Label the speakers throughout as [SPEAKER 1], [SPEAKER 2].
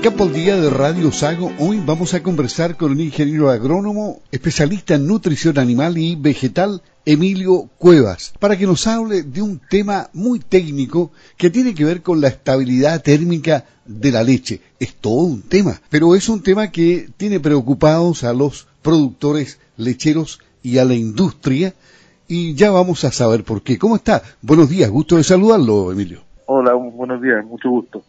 [SPEAKER 1] En Campo al Día de Radio Sago, hoy vamos a conversar con un ingeniero agrónomo, especialista en nutrición animal y vegetal, Emilio Cuevas, para que nos hable de un tema muy técnico que tiene que ver con la estabilidad térmica de la leche. Es todo un tema, pero es un tema que tiene preocupados a los productores lecheros y a la industria y ya vamos a saber por qué. ¿Cómo está? Buenos días, gusto de saludarlo, Emilio.
[SPEAKER 2] Hola, buenos días, mucho gusto.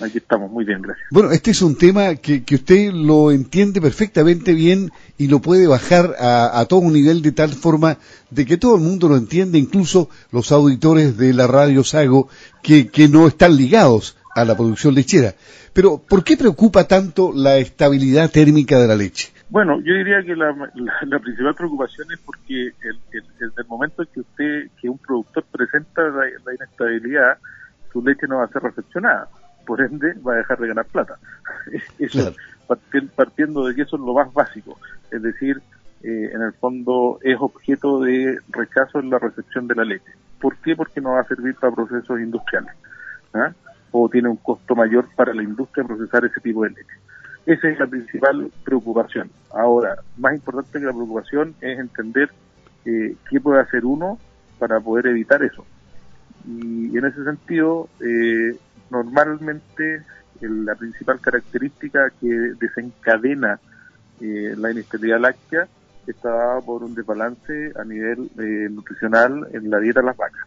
[SPEAKER 2] Aquí estamos, muy bien, gracias.
[SPEAKER 1] Bueno, este es un tema que, que usted lo entiende perfectamente bien y lo puede bajar a, a, todo un nivel de tal forma de que todo el mundo lo entiende, incluso los auditores de la radio Sago que, que no están ligados a la producción lechera. Pero, ¿por qué preocupa tanto la estabilidad térmica de la leche?
[SPEAKER 2] Bueno, yo diría que la, la, la principal preocupación es porque el, el, el, momento en que usted, que un productor presenta la, la inestabilidad, su leche no va a ser recepcionada por ende va a dejar de ganar plata. Eso, claro. partiendo de que eso es lo más básico, es decir, eh, en el fondo es objeto de rechazo en la recepción de la leche. ¿Por qué? Porque no va a servir para procesos industriales. ¿ah? O tiene un costo mayor para la industria procesar ese tipo de leche. Esa es la principal preocupación. Ahora, más importante que la preocupación es entender eh, qué puede hacer uno para poder evitar eso. Y en ese sentido, eh, normalmente la principal característica que desencadena eh, la inestabilidad láctea está dada por un desbalance a nivel eh, nutricional en la dieta de las vacas,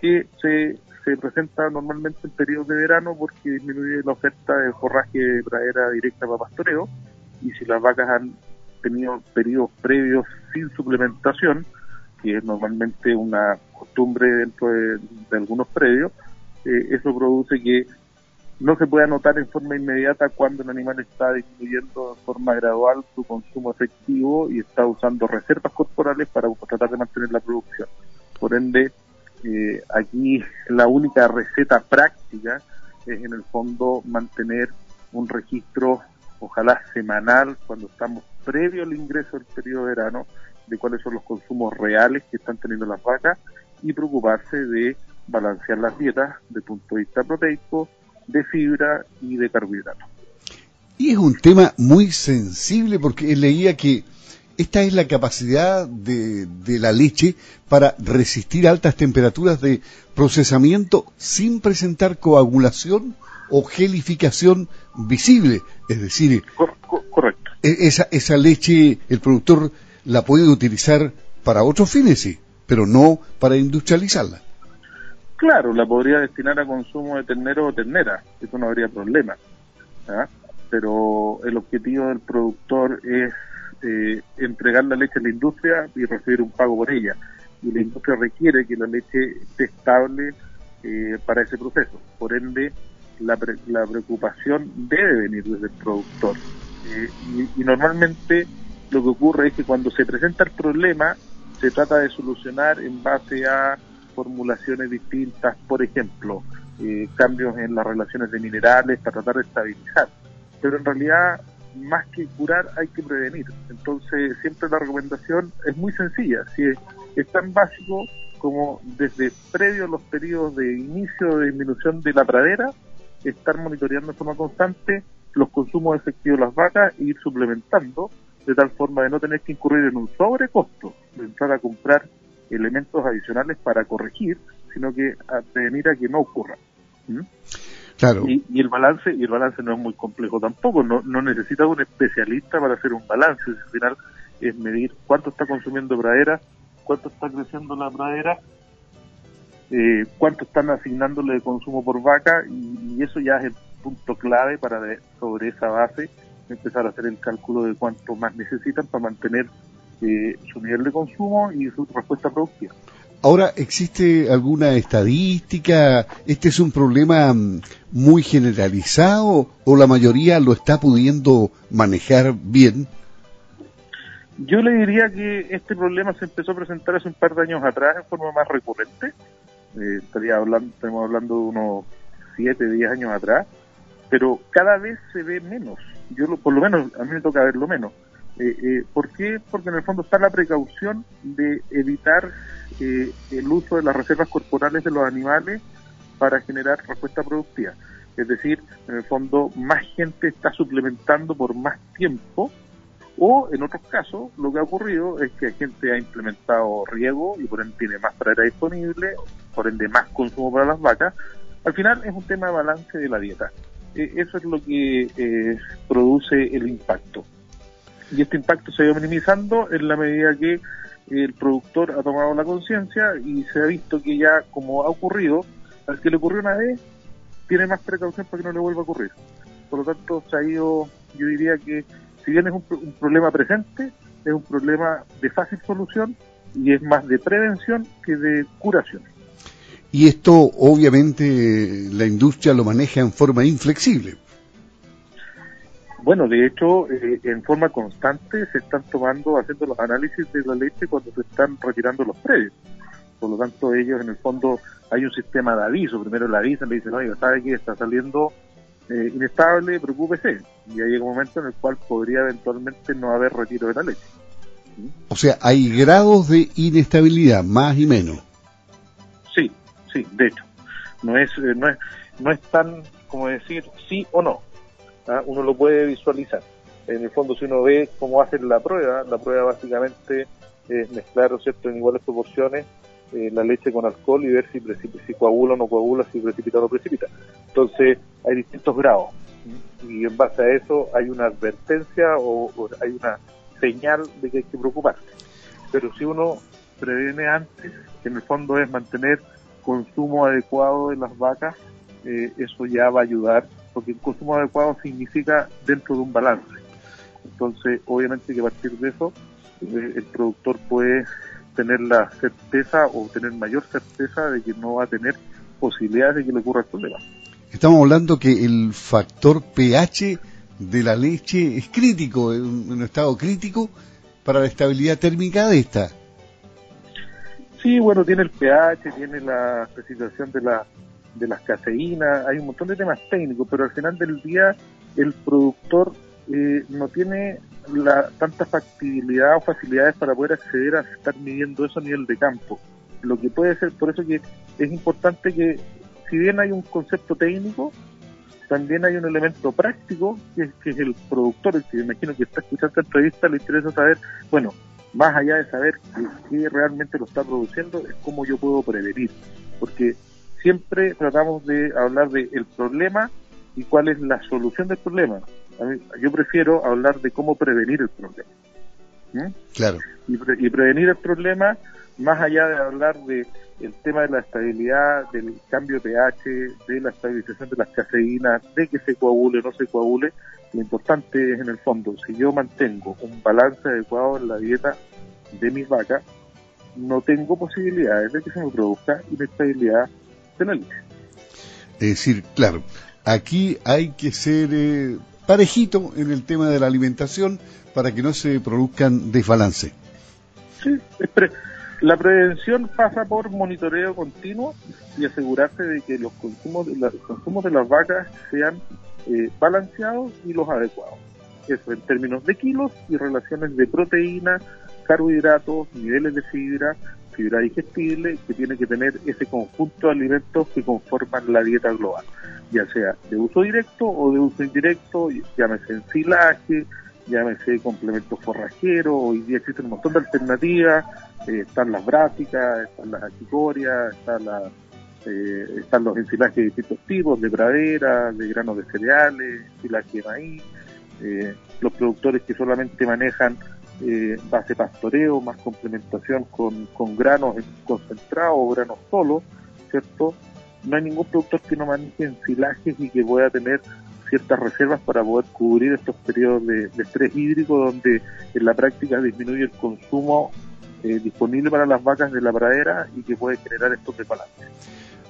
[SPEAKER 2] que se, se presenta normalmente en periodos de verano porque disminuye la oferta de forraje de pradera directa para pastoreo y si las vacas han tenido periodos previos sin suplementación, que es normalmente una costumbre dentro de, algunos predios, eh, eso produce que no se pueda notar en forma inmediata cuando el animal está disminuyendo de forma gradual su consumo efectivo y está usando reservas corporales para tratar de mantener la producción. Por ende, eh, aquí la única receta práctica es en el fondo mantener un registro, ojalá semanal, cuando estamos previo al ingreso del periodo de verano, de cuáles son los consumos reales que están teniendo las vacas y preocuparse de balancear las dietas desde el punto de vista proteico, de fibra y de carbohidratos.
[SPEAKER 1] Y es un tema muy sensible porque leía que esta es la capacidad de, de, la leche para resistir altas temperaturas de procesamiento sin presentar coagulación o gelificación visible. Es decir,
[SPEAKER 2] correcto.
[SPEAKER 1] E-, esa, esa leche el productor la puede utilizar para otros fines, sí, pero no para industrializarla.
[SPEAKER 2] Claro, la podría destinar a consumo de ternero o ternera, eso no habría problema. ¿ah? Pero el objetivo del productor es eh, entregar la leche a la industria y recibir un pago por ella. Y la industria requiere que la leche esté estable eh, para ese proceso. Por ende, la, pre la, preocupación debe venir desde el productor. Eh, y, y normalmente lo que ocurre es que cuando se presenta el problema, se trata de solucionar en base a formulaciones distintas, por ejemplo, eh, cambios en las relaciones de minerales para tratar de estabilizar. Pero en realidad, más que curar, hay que prevenir. Entonces, siempre la recomendación es muy sencilla. Si es, tan básico como desde previo a los periodos de inicio de disminución de la pradera, estar monitoreando de forma constante los consumos efectivos de las vacas e ir suplementando de tal forma de no tener que incurrir en un sobrecosto de entrar a comprar elementos adicionales para corregir, sino que prevenir a que no ocurra. ¿Mm?
[SPEAKER 1] Claro.
[SPEAKER 2] Y, y, el balance y el balance no es muy complejo tampoco, no, no necesita un especialista para hacer un balance, al final es medir cuánto está consumiendo pradera, cuánto está creciendo la pradera, eh, cuánto están asignándole de consumo por vaca y, y, eso ya es el punto clave para de, sobre esa base empezar a hacer el cálculo de cuánto más necesitan para mantener eh, su nivel de consumo y su respuesta productiva.
[SPEAKER 1] Ahora, ¿existe alguna estadística? ¿Este es un problema mm, muy generalizado o la mayoría lo está pudiendo manejar bien?
[SPEAKER 2] Yo le diría que este problema se empezó a presentar hace un par de años atrás en forma más recurrente. Eh, estaría hablando, estamos hablando de unos 7, 10 años atrás, pero cada vez se ve menos. Yo, por lo menos, a mí me toca verlo menos. Eh, eh, ¿Por qué? Porque en el fondo está la precaución de evitar eh, el uso de las reservas corporales de los animales para generar respuesta productiva. Es decir, en el fondo más gente está suplementando por más tiempo o en otros casos lo que ha ocurrido es que gente ha implementado riego y por ende tiene más pradera disponible, por ende más consumo para las vacas. Al final es un tema de balance de la dieta. Eh, eso es lo que eh, produce el impacto. Y este impacto se ha ido minimizando en la medida que el productor ha tomado la conciencia y se ha visto que ya, como ha ocurrido, al que le ocurrió una vez, tiene más precaución para que no le vuelva a ocurrir. Por lo tanto, se ha ido, yo diría que, si bien es un, un problema presente, es un problema de fácil solución y es más de prevención que de curación.
[SPEAKER 1] Y esto, obviamente, la industria lo maneja en forma inflexible.
[SPEAKER 2] Bueno, de hecho, eh, en forma constante se están tomando, haciendo los análisis de la leche cuando se están retirando los predios. Por lo tanto, ellos en el fondo hay un sistema de aviso. Primero le avisan, le dicen, oye, ¿sabe que está saliendo eh, inestable? Preocúpese. Y hay un momento en el cual podría eventualmente no haber retiro de la leche.
[SPEAKER 1] O sea, hay grados de inestabilidad, más y menos.
[SPEAKER 2] Sí, de hecho. No es, eh, no es, no es tan como decir sí o no ¿ah? uno lo puede visualizar. En el fondo, si uno ve cómo hacen la prueba, la prueba básicamente es mezclar ¿cierto? en iguales proporciones eh, la leche con alcohol y ver si, si coagula o no coagula, si precipita o no precipita. Entonces, hay distintos grados y en base a eso hay una advertencia o, hay una señal de que hay que preocuparse. Pero si uno previene antes, que en el fondo es mantener consumo adecuado de las vacas, eh, eso ya va a ayudar porque el consumo adecuado significa dentro de un balance. Entonces, obviamente que a partir de eso, eh, el productor puede tener la certeza o tener mayor certeza de que no va a tener posibilidades de que le ocurra el problema.
[SPEAKER 1] Estamos hablando que el factor pH de la leche es crítico, en un estado crítico para la estabilidad térmica de esta.
[SPEAKER 2] Sí, bueno, tiene el pH, tiene la especificación de la de las caseínas, hay un montón de temas técnicos, pero al final del día el productor eh, no tiene la, tanta factibilidad o facilidades para poder acceder a estar midiendo eso a nivel de campo. Lo que puede ser, por eso que es importante que, si bien hay un concepto técnico, también hay un elemento práctico, que es, que es el productor, que me imagino que está escuchando esta entrevista, le interesa saber, bueno, más allá de saber qué realmente lo está produciendo, es cómo yo puedo prevenir. Porque siempre tratamos de hablar del el problema y cuál es la solución del problema. yo prefiero hablar de cómo prevenir el problema.
[SPEAKER 1] ¿Mm? Claro.
[SPEAKER 2] Y, prevenir el problema, más allá de hablar de el tema de la estabilidad, del cambio de pH, de la estabilización de las caseínas, de que se coagule o no se coagule, lo importante es en el fondo, si yo mantengo un balance adecuado en la dieta de mis vacas, no tengo posibilidades de que se me produzca inestabilidad
[SPEAKER 1] es decir, claro, aquí hay que ser eh, parejito en el tema de la alimentación para que no se produzcan desbalance.
[SPEAKER 2] Sí, la prevención pasa por monitoreo continuo y asegurarse de que los consumos de, los consumos de las vacas sean eh, balanceados y los adecuados. Eso en términos de kilos y relaciones de proteína, carbohidratos, niveles de fibra, fibra digestible, que tiene que tener ese conjunto de alimentos que conforman la dieta global, ya sea de uso directo o de uso indirecto, llámese ensilaje, llámese complementos forrajeros, hoy día existen un montón de alternativas, eh, están las bráficas, están las achicorias, están las eh, están los ensilajes de distintos tipos, de pradera, de granos de cereales, ensilaje de maíz, eh, los productores que solamente manejan eh, base pastoreo, más complementación con, con granos concentrados o granos solos, ¿cierto? No hay ningún productor que no maneje ensilajes y que pueda tener ciertas reservas para poder cubrir estos periodos de, estrés hídrico donde en la práctica disminuye el consumo eh, disponible para las vacas de la pradera y que puede generar estos desbalances.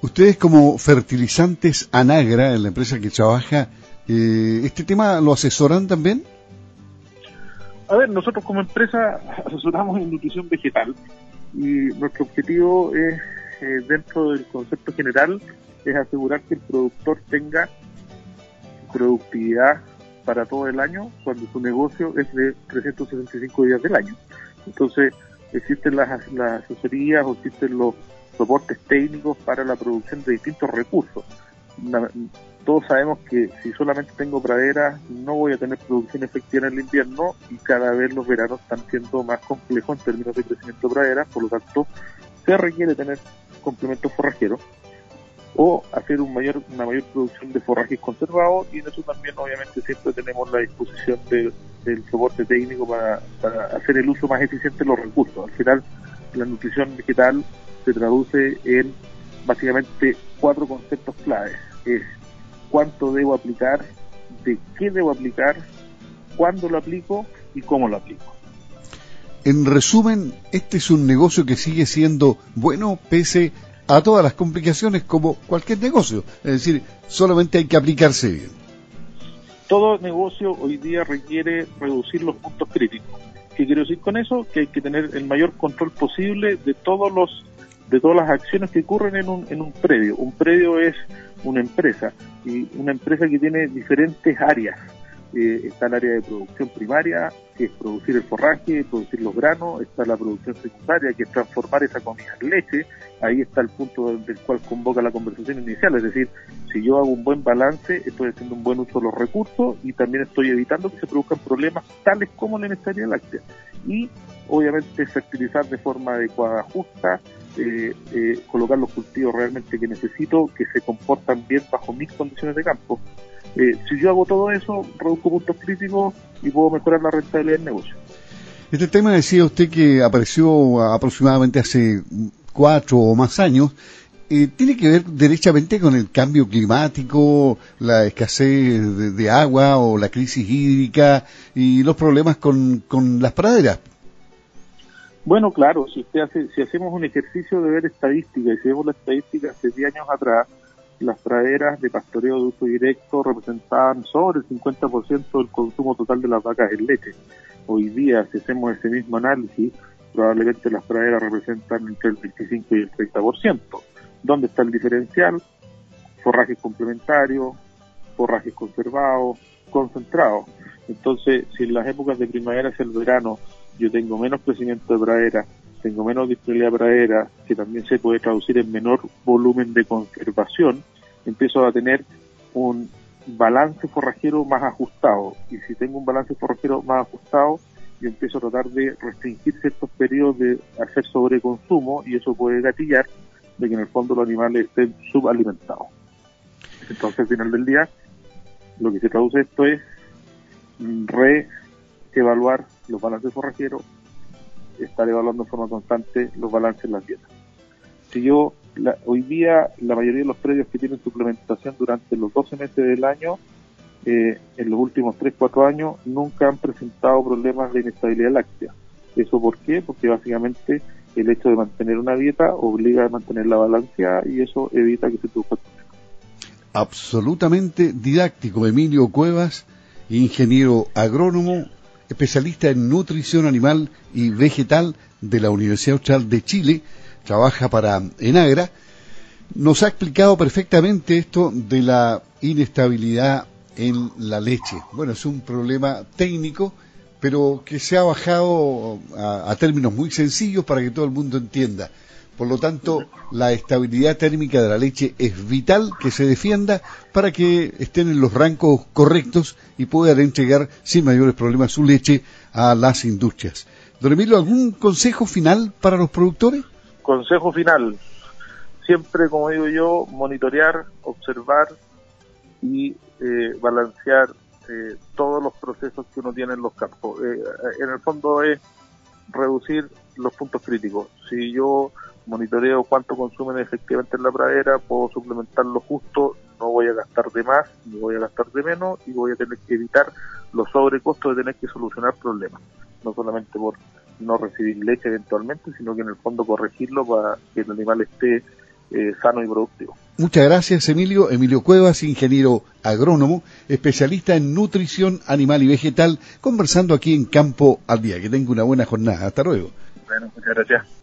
[SPEAKER 1] Ustedes como fertilizantes Anagra, en la empresa que trabaja, eh, ¿este tema lo asesoran también?
[SPEAKER 2] A ver, nosotros como empresa asesoramos en nutrición vegetal y nuestro objetivo es, eh, dentro del concepto general, es asegurar que el productor tenga productividad para todo el año cuando su negocio es de 365 días del año. Entonces, existen las, las asesorías o existen los soportes técnicos para la producción de distintos recursos. todos sabemos que si solamente tengo praderas no voy a tener producción efectiva en el invierno y cada vez los veranos están siendo más complejos en términos de crecimiento de praderas, por lo tanto se requiere tener complementos forrajeros o hacer un mayor, una mayor producción de forrajes conservados y en eso también obviamente siempre tenemos la disposición del soporte técnico para, para hacer el uso más eficiente de los recursos. Al final la nutrición vegetal se traduce en básicamente cuatro conceptos claves. Es cuánto debo aplicar, de qué debo aplicar, cuándo lo aplico y cómo lo aplico.
[SPEAKER 1] En resumen, este es un negocio que sigue siendo bueno pese a todas las complicaciones como cualquier negocio. Es decir, solamente hay que aplicarse bien.
[SPEAKER 2] Todo negocio hoy día requiere reducir los puntos críticos. ¿Qué quiero decir con eso? Que hay que tener el mayor control posible de todos los de todas las acciones que ocurren en un, en un predio. Un predio es una empresa y una empresa que tiene diferentes áreas. Eh, está el área de producción primaria, que es producir el forraje, producir los granos, está la producción secundaria, que es transformar esa comida en leche, ahí está el punto del cual convoca la conversación inicial, es decir, si yo hago un buen balance, estoy haciendo un buen uso de los recursos y también estoy evitando que se produzcan problemas tales como la inestabilidad láctea. Y obviamente fertilizar de forma adecuada, justa, eh, eh, colocar los cultivos realmente que necesito, que se comportan bien bajo mis condiciones de campo. Eh, si yo hago todo eso, reduzco puntos críticos y puedo mejorar la rentabilidad del negocio.
[SPEAKER 1] Este tema decía usted que apareció aproximadamente hace cuatro o más años. tiene que ver derechamente con el cambio climático, la escasez de, agua o la crisis hídrica y los problemas con, con las praderas.
[SPEAKER 2] Bueno, claro, si usted hace, si hacemos un ejercicio de ver estadística y si vemos la estadística hace 10 años atrás, las praderas de pastoreo de uso directo representaban sobre el 50% del consumo total de las vacas en leche. Hoy día, si hacemos ese mismo análisis, probablemente las praderas representan entre el 25 y el 30%. ¿Dónde está el diferencial? Forrajes complementarios, forrajes conservados, concentrados. Entonces, si en las épocas de primavera hacia el verano yo tengo menos crecimiento de pradera, tengo menos disponibilidad de pradera, que también se puede traducir en menor volumen de conservación, empiezo a tener un balance forrajero más ajustado. Y si tengo un balance forrajero más ajustado, yo empiezo a tratar de restringir ciertos periodos de hacer sobreconsumo y eso puede gatillar de que en el fondo los animales estén subalimentados. Entonces, al final del día, lo que se traduce esto es reevaluar los balances forrajeros, estar evaluando de forma constante los balances en las dietas. Si yo, hoy día, la mayoría de los predios que tienen suplementación durante los 12 meses del año, eh, en los últimos 3-4 años, nunca han presentado problemas de inestabilidad láctea. ¿Eso por qué? Porque básicamente el hecho de mantener una dieta obliga a mantener la balanceada y eso evita que se produzca
[SPEAKER 1] Absolutamente didáctico, Emilio Cuevas, ingeniero agrónomo, especialista en nutrición animal y vegetal de la Universidad Austral de Chile, trabaja para Enagra, nos ha explicado perfectamente esto de la inestabilidad en la leche. Bueno, es un problema técnico, pero que se ha bajado a, a términos muy sencillos para que todo el mundo entienda. Por lo tanto, la estabilidad térmica de la leche es vital que se defienda para que estén en los rangos correctos y puedan entregar sin mayores problemas su leche a las industrias. Don Emilio, ¿algún consejo final para los productores?
[SPEAKER 2] Consejo final. Siempre, como digo yo, monitorear, observar y eh, balancear eh, todos los procesos que uno tiene en los campos. Eh, en el fondo es reducir los puntos críticos. Si yo monitoreo cuánto consumen efectivamente en la pradera, puedo suplementar lo justo, no voy a gastar de más, ni voy a gastar de menos y voy a tener que evitar los sobrecostos de tener que solucionar problemas, no solamente por no recibir leche eventualmente, sino que en el fondo corregirlo para que el animal esté eh, sano y productivo.
[SPEAKER 1] Muchas gracias, Emilio. Emilio Cuevas, ingeniero agrónomo, especialista en nutrición animal y vegetal, conversando aquí en Campo al Día. Que tenga una buena jornada. Hasta luego.
[SPEAKER 2] Bueno, muchas gracias.